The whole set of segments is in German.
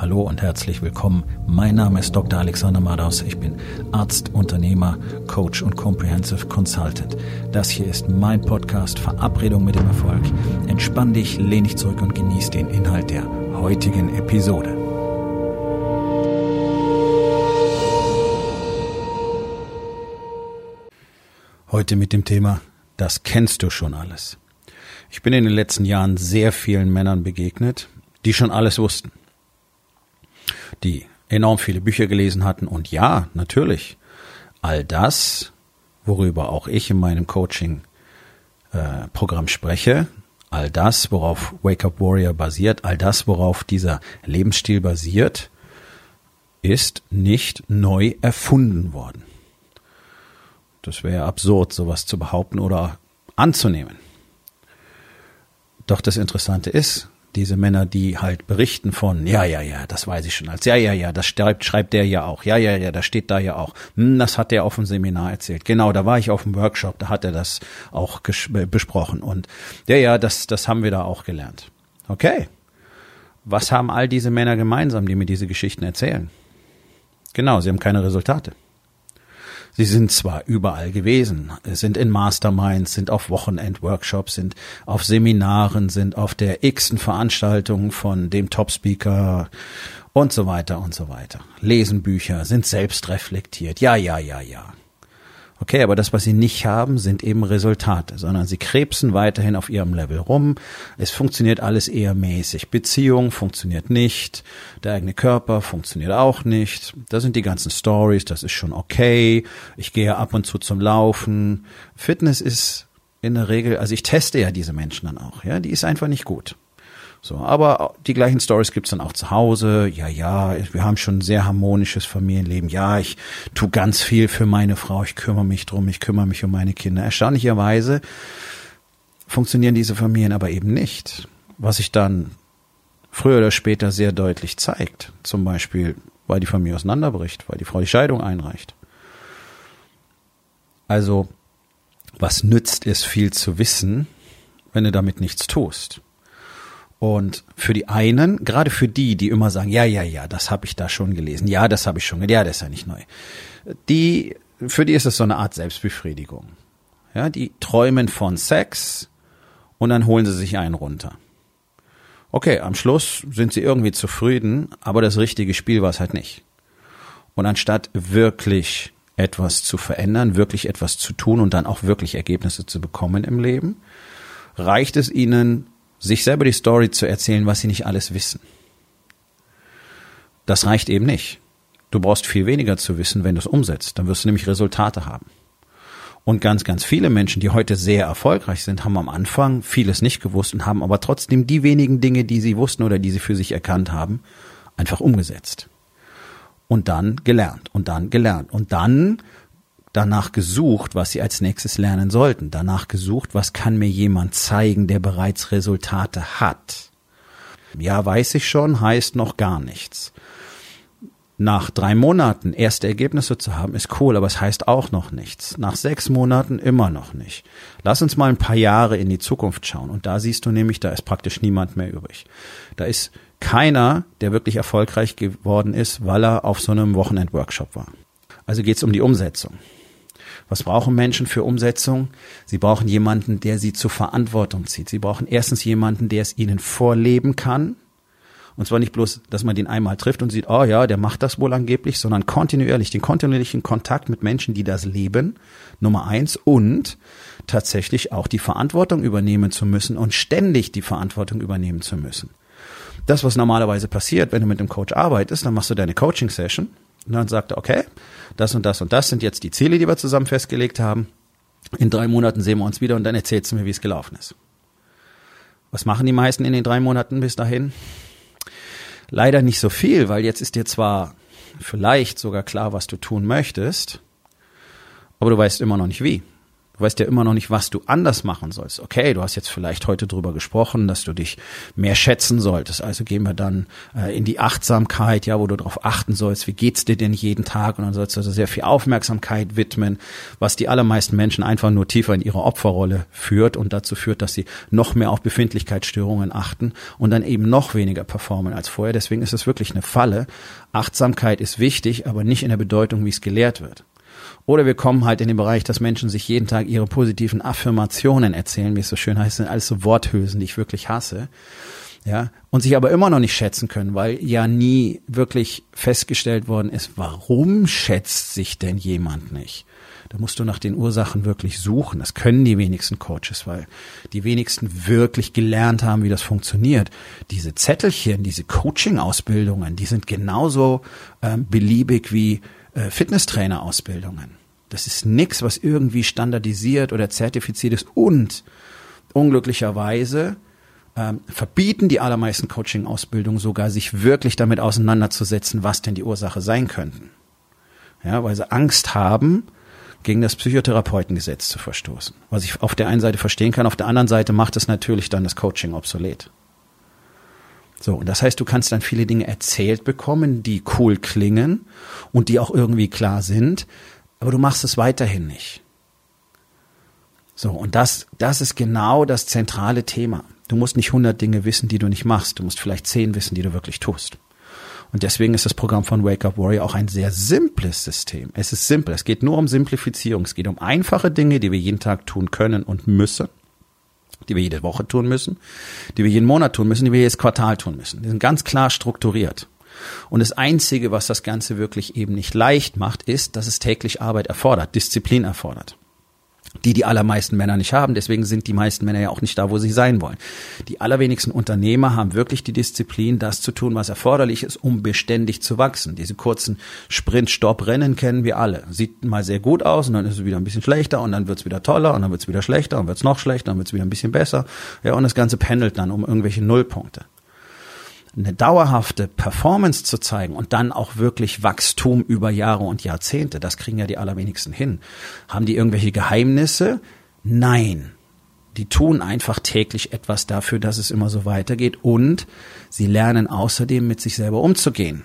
Hallo und herzlich willkommen. Mein Name ist Dr. Alexander Madaus. Ich bin Arzt, Unternehmer, Coach und Comprehensive Consultant. Das hier ist mein Podcast Verabredung mit dem Erfolg. Entspann dich, lehn dich zurück und genieß den Inhalt der heutigen Episode. Heute mit dem Thema Das kennst du schon alles. Ich bin in den letzten Jahren sehr vielen Männern begegnet, die schon alles wussten die enorm viele Bücher gelesen hatten. Und ja, natürlich, all das, worüber auch ich in meinem Coaching-Programm äh, spreche, all das, worauf Wake Up Warrior basiert, all das, worauf dieser Lebensstil basiert, ist nicht neu erfunden worden. Das wäre absurd, sowas zu behaupten oder anzunehmen. Doch das Interessante ist, diese Männer, die halt berichten von, ja, ja, ja, das weiß ich schon als, ja, ja, ja, das schreibt, schreibt der ja auch, ja, ja, ja, das steht da ja auch, hm, das hat der auf dem Seminar erzählt. Genau, da war ich auf dem Workshop, da hat er das auch besprochen und ja, ja, das, das haben wir da auch gelernt. Okay. Was haben all diese Männer gemeinsam, die mir diese Geschichten erzählen? Genau, sie haben keine Resultate. Sie sind zwar überall gewesen, sind in Masterminds, sind auf Wochenend-Workshops, sind auf Seminaren, sind auf der x-ten Veranstaltung von dem Top-Speaker und so weiter und so weiter. Lesen Bücher, sind selbst reflektiert. Ja, ja, ja, ja. Okay, aber das, was sie nicht haben, sind eben Resultate, sondern sie krebsen weiterhin auf ihrem Level rum. Es funktioniert alles eher mäßig. Beziehung funktioniert nicht. Der eigene Körper funktioniert auch nicht. Das sind die ganzen Stories. Das ist schon okay. Ich gehe ab und zu zum Laufen. Fitness ist in der Regel, also ich teste ja diese Menschen dann auch. Ja, die ist einfach nicht gut. So, aber die gleichen Stories gibt's dann auch zu Hause. Ja, ja, wir haben schon ein sehr harmonisches Familienleben. Ja, ich tu ganz viel für meine Frau. Ich kümmere mich drum. Ich kümmere mich um meine Kinder. Erstaunlicherweise funktionieren diese Familien aber eben nicht. Was sich dann früher oder später sehr deutlich zeigt. Zum Beispiel, weil die Familie auseinanderbricht, weil die Frau die Scheidung einreicht. Also, was nützt es viel zu wissen, wenn du damit nichts tust? Und für die einen, gerade für die, die immer sagen, ja, ja, ja, das habe ich da schon gelesen, ja, das habe ich schon gelesen, ja, das ist ja nicht neu. Die, für die ist es so eine Art Selbstbefriedigung. Ja, die träumen von Sex und dann holen sie sich einen runter. Okay, am Schluss sind sie irgendwie zufrieden, aber das richtige Spiel war es halt nicht. Und anstatt wirklich etwas zu verändern, wirklich etwas zu tun und dann auch wirklich Ergebnisse zu bekommen im Leben, reicht es ihnen, sich selber die Story zu erzählen, was sie nicht alles wissen. Das reicht eben nicht. Du brauchst viel weniger zu wissen, wenn du es umsetzt. Dann wirst du nämlich Resultate haben. Und ganz, ganz viele Menschen, die heute sehr erfolgreich sind, haben am Anfang vieles nicht gewusst und haben aber trotzdem die wenigen Dinge, die sie wussten oder die sie für sich erkannt haben, einfach umgesetzt. Und dann gelernt und dann gelernt. Und dann danach gesucht, was sie als nächstes lernen sollten, danach gesucht, was kann mir jemand zeigen, der bereits Resultate hat. Ja, weiß ich schon, heißt noch gar nichts. Nach drei Monaten erste Ergebnisse zu haben, ist cool, aber es heißt auch noch nichts. Nach sechs Monaten immer noch nicht. Lass uns mal ein paar Jahre in die Zukunft schauen. Und da siehst du nämlich, da ist praktisch niemand mehr übrig. Da ist keiner, der wirklich erfolgreich geworden ist, weil er auf so einem Wochenend-Workshop war. Also geht es um die Umsetzung. Was brauchen Menschen für Umsetzung? Sie brauchen jemanden, der sie zur Verantwortung zieht. Sie brauchen erstens jemanden, der es ihnen vorleben kann. Und zwar nicht bloß, dass man den einmal trifft und sieht, oh ja, der macht das wohl angeblich, sondern kontinuierlich, den kontinuierlichen Kontakt mit Menschen, die das leben, Nummer eins, und tatsächlich auch die Verantwortung übernehmen zu müssen und ständig die Verantwortung übernehmen zu müssen. Das, was normalerweise passiert, wenn du mit einem Coach arbeitest, dann machst du deine Coaching-Session und dann sagt er, okay, das und das und das sind jetzt die Ziele, die wir zusammen festgelegt haben. In drei Monaten sehen wir uns wieder und dann erzählst du mir, wie es gelaufen ist. Was machen die meisten in den drei Monaten bis dahin? Leider nicht so viel, weil jetzt ist dir zwar vielleicht sogar klar, was du tun möchtest, aber du weißt immer noch nicht wie. Du weißt ja immer noch nicht, was du anders machen sollst. Okay, du hast jetzt vielleicht heute drüber gesprochen, dass du dich mehr schätzen solltest. Also gehen wir dann äh, in die Achtsamkeit, ja, wo du darauf achten sollst, wie geht's dir denn jeden Tag? Und dann sollst du also sehr viel Aufmerksamkeit widmen, was die allermeisten Menschen einfach nur tiefer in ihre Opferrolle führt und dazu führt, dass sie noch mehr auf Befindlichkeitsstörungen achten und dann eben noch weniger performen als vorher. Deswegen ist es wirklich eine Falle. Achtsamkeit ist wichtig, aber nicht in der Bedeutung, wie es gelehrt wird. Oder wir kommen halt in den Bereich, dass Menschen sich jeden Tag ihre positiven Affirmationen erzählen, wie es so schön heißt, sind alles so Worthülsen, die ich wirklich hasse. Ja, und sich aber immer noch nicht schätzen können, weil ja nie wirklich festgestellt worden ist, warum schätzt sich denn jemand nicht? Da musst du nach den Ursachen wirklich suchen. Das können die wenigsten Coaches, weil die wenigsten wirklich gelernt haben, wie das funktioniert. Diese Zettelchen, diese Coaching-Ausbildungen, die sind genauso ähm, beliebig wie äh, Fitnesstrainer-Ausbildungen. Das ist nichts, was irgendwie standardisiert oder zertifiziert ist. Und unglücklicherweise ähm, verbieten die allermeisten Coaching-Ausbildungen sogar, sich wirklich damit auseinanderzusetzen, was denn die Ursache sein könnten. Ja, weil sie Angst haben, gegen das Psychotherapeutengesetz zu verstoßen. Was ich auf der einen Seite verstehen kann, auf der anderen Seite macht es natürlich dann das Coaching obsolet. So, und das heißt, du kannst dann viele Dinge erzählt bekommen, die cool klingen und die auch irgendwie klar sind, aber du machst es weiterhin nicht. So, und das, das ist genau das zentrale Thema. Du musst nicht 100 Dinge wissen, die du nicht machst. Du musst vielleicht 10 wissen, die du wirklich tust. Und deswegen ist das Programm von Wake Up Warrior auch ein sehr simples System. Es ist simpel. Es geht nur um Simplifizierung. Es geht um einfache Dinge, die wir jeden Tag tun können und müssen, die wir jede Woche tun müssen, die wir jeden Monat tun müssen, die wir jedes Quartal tun müssen. Die sind ganz klar strukturiert. Und das Einzige, was das Ganze wirklich eben nicht leicht macht, ist, dass es täglich Arbeit erfordert, Disziplin erfordert. Die die allermeisten Männer nicht haben, deswegen sind die meisten Männer ja auch nicht da, wo sie sein wollen. Die allerwenigsten Unternehmer haben wirklich die Disziplin, das zu tun, was erforderlich ist, um beständig zu wachsen. Diese kurzen Sprint-Stopp-Rennen kennen wir alle. Sieht mal sehr gut aus und dann ist es wieder ein bisschen schlechter und dann wird es wieder toller und dann wird es wieder schlechter und wird es noch schlechter und wird es wieder ein bisschen besser. Ja, und das Ganze pendelt dann um irgendwelche Nullpunkte eine dauerhafte Performance zu zeigen und dann auch wirklich Wachstum über Jahre und Jahrzehnte, das kriegen ja die allerwenigsten hin. Haben die irgendwelche Geheimnisse? Nein. Die tun einfach täglich etwas dafür, dass es immer so weitergeht und sie lernen außerdem mit sich selber umzugehen.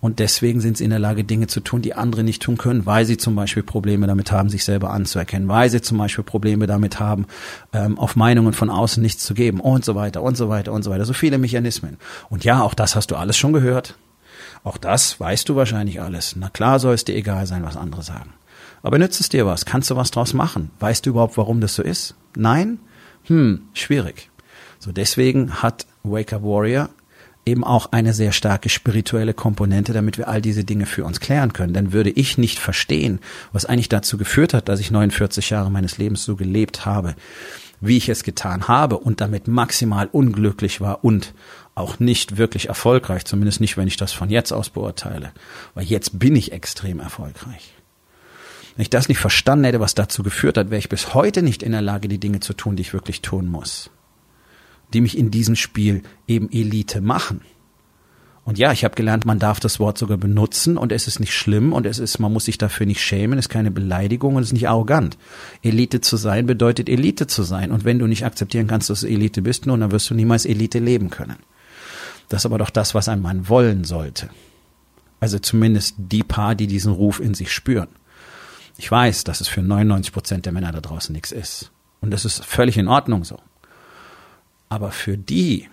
Und deswegen sind sie in der Lage, Dinge zu tun, die andere nicht tun können, weil sie zum Beispiel Probleme damit haben, sich selber anzuerkennen, weil sie zum Beispiel Probleme damit haben, ähm, auf Meinungen von außen nichts zu geben und so weiter und so weiter und so weiter. So viele Mechanismen. Und ja, auch das hast du alles schon gehört. Auch das weißt du wahrscheinlich alles. Na klar soll es dir egal sein, was andere sagen. Aber nützt es dir was? Kannst du was draus machen? Weißt du überhaupt, warum das so ist? Nein? Hm, schwierig. So deswegen hat Wake Up Warrior eben auch eine sehr starke spirituelle Komponente, damit wir all diese Dinge für uns klären können. Dann würde ich nicht verstehen, was eigentlich dazu geführt hat, dass ich 49 Jahre meines Lebens so gelebt habe, wie ich es getan habe und damit maximal unglücklich war und auch nicht wirklich erfolgreich, zumindest nicht, wenn ich das von jetzt aus beurteile. Weil jetzt bin ich extrem erfolgreich. Wenn ich das nicht verstanden hätte, was dazu geführt hat, wäre ich bis heute nicht in der Lage, die Dinge zu tun, die ich wirklich tun muss die mich in diesem Spiel eben Elite machen. Und ja, ich habe gelernt, man darf das Wort sogar benutzen und es ist nicht schlimm und es ist, man muss sich dafür nicht schämen, es ist keine Beleidigung und es ist nicht arrogant. Elite zu sein bedeutet Elite zu sein. Und wenn du nicht akzeptieren kannst, dass du Elite bist, nun, dann wirst du niemals Elite leben können. Das ist aber doch das, was ein Mann wollen sollte. Also zumindest die paar, die diesen Ruf in sich spüren. Ich weiß, dass es für 99 Prozent der Männer da draußen nichts ist. Und das ist völlig in Ordnung so. Aber für die,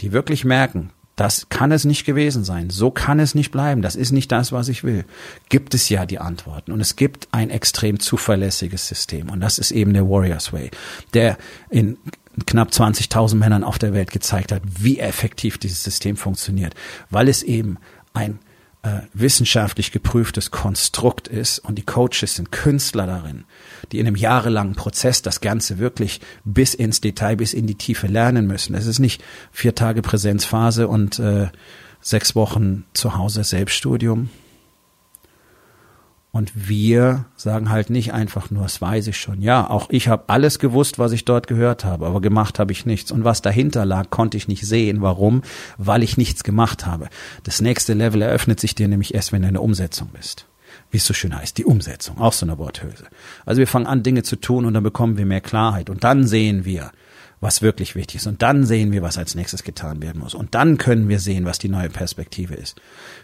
die wirklich merken, das kann es nicht gewesen sein, so kann es nicht bleiben, das ist nicht das, was ich will, gibt es ja die Antworten. Und es gibt ein extrem zuverlässiges System. Und das ist eben der Warriors Way, der in knapp 20.000 Männern auf der Welt gezeigt hat, wie effektiv dieses System funktioniert, weil es eben ein äh, wissenschaftlich geprüftes Konstrukt ist und die Coaches sind Künstler darin, die in einem jahrelangen Prozess das Ganze wirklich bis ins Detail, bis in die Tiefe lernen müssen. Es ist nicht vier Tage Präsenzphase und äh, sechs Wochen zu Hause Selbststudium. Und wir sagen halt nicht einfach nur, das weiß ich schon. Ja, auch ich habe alles gewusst, was ich dort gehört habe, aber gemacht habe ich nichts. Und was dahinter lag, konnte ich nicht sehen. Warum? Weil ich nichts gemacht habe. Das nächste Level eröffnet sich dir nämlich erst, wenn du in der Umsetzung bist. wie es so schön heißt, die Umsetzung, auch so eine Worthülse. Also wir fangen an, Dinge zu tun und dann bekommen wir mehr Klarheit und dann sehen wir, was wirklich wichtig ist und dann sehen wir, was als nächstes getan werden muss und dann können wir sehen, was die neue Perspektive ist.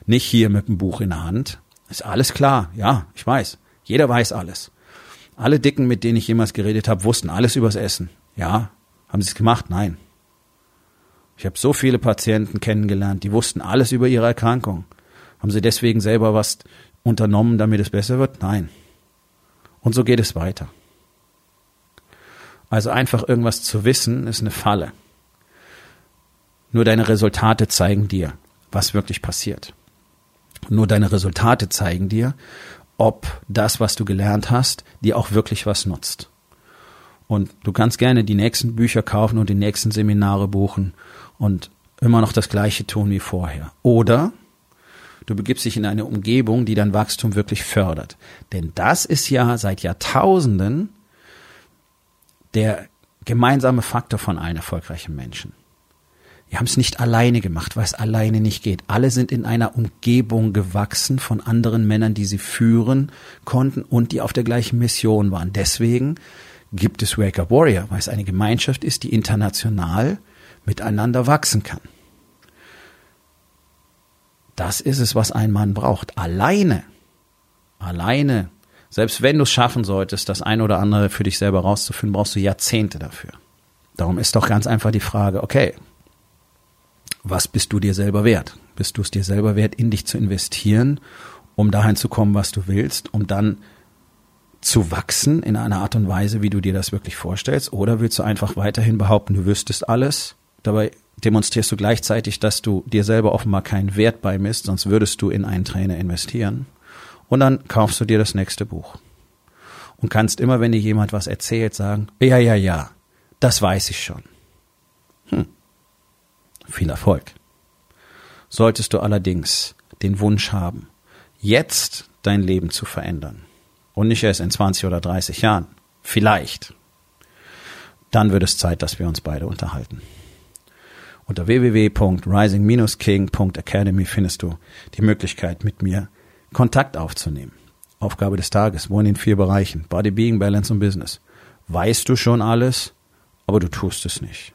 Nicht hier mit dem Buch in der Hand. Ist alles klar, ja, ich weiß. Jeder weiß alles. Alle Dicken, mit denen ich jemals geredet habe, wussten alles übers Essen. Ja, haben sie es gemacht? Nein. Ich habe so viele Patienten kennengelernt, die wussten alles über ihre Erkrankung. Haben sie deswegen selber was unternommen, damit es besser wird? Nein. Und so geht es weiter. Also einfach irgendwas zu wissen, ist eine Falle. Nur deine Resultate zeigen dir, was wirklich passiert. Nur deine Resultate zeigen dir, ob das, was du gelernt hast, dir auch wirklich was nutzt. Und du kannst gerne die nächsten Bücher kaufen und die nächsten Seminare buchen und immer noch das Gleiche tun wie vorher. Oder du begibst dich in eine Umgebung, die dein Wachstum wirklich fördert. Denn das ist ja seit Jahrtausenden der gemeinsame Faktor von allen erfolgreichen Menschen. Wir haben es nicht alleine gemacht, weil es alleine nicht geht. Alle sind in einer Umgebung gewachsen von anderen Männern, die sie führen konnten und die auf der gleichen Mission waren. Deswegen gibt es Wake Up Warrior, weil es eine Gemeinschaft ist, die international miteinander wachsen kann. Das ist es, was ein Mann braucht. Alleine, alleine, selbst wenn du es schaffen solltest, das ein oder andere für dich selber rauszufinden, brauchst du Jahrzehnte dafür. Darum ist doch ganz einfach die Frage, okay, was bist du dir selber wert? Bist du es dir selber wert, in dich zu investieren, um dahin zu kommen, was du willst, um dann zu wachsen in einer Art und Weise, wie du dir das wirklich vorstellst? Oder willst du einfach weiterhin behaupten, du wüsstest alles? Dabei demonstrierst du gleichzeitig, dass du dir selber offenbar keinen Wert beimisst, sonst würdest du in einen Trainer investieren. Und dann kaufst du dir das nächste Buch. Und kannst immer, wenn dir jemand was erzählt, sagen, ja, ja, ja, das weiß ich schon. Viel Erfolg. Solltest du allerdings den Wunsch haben, jetzt dein Leben zu verändern und nicht erst in 20 oder 30 Jahren, vielleicht, dann wird es Zeit, dass wir uns beide unterhalten. Unter www.rising-king.academy findest du die Möglichkeit, mit mir Kontakt aufzunehmen. Aufgabe des Tages, wo in den vier Bereichen, Body, Being, Balance und Business. Weißt du schon alles, aber du tust es nicht.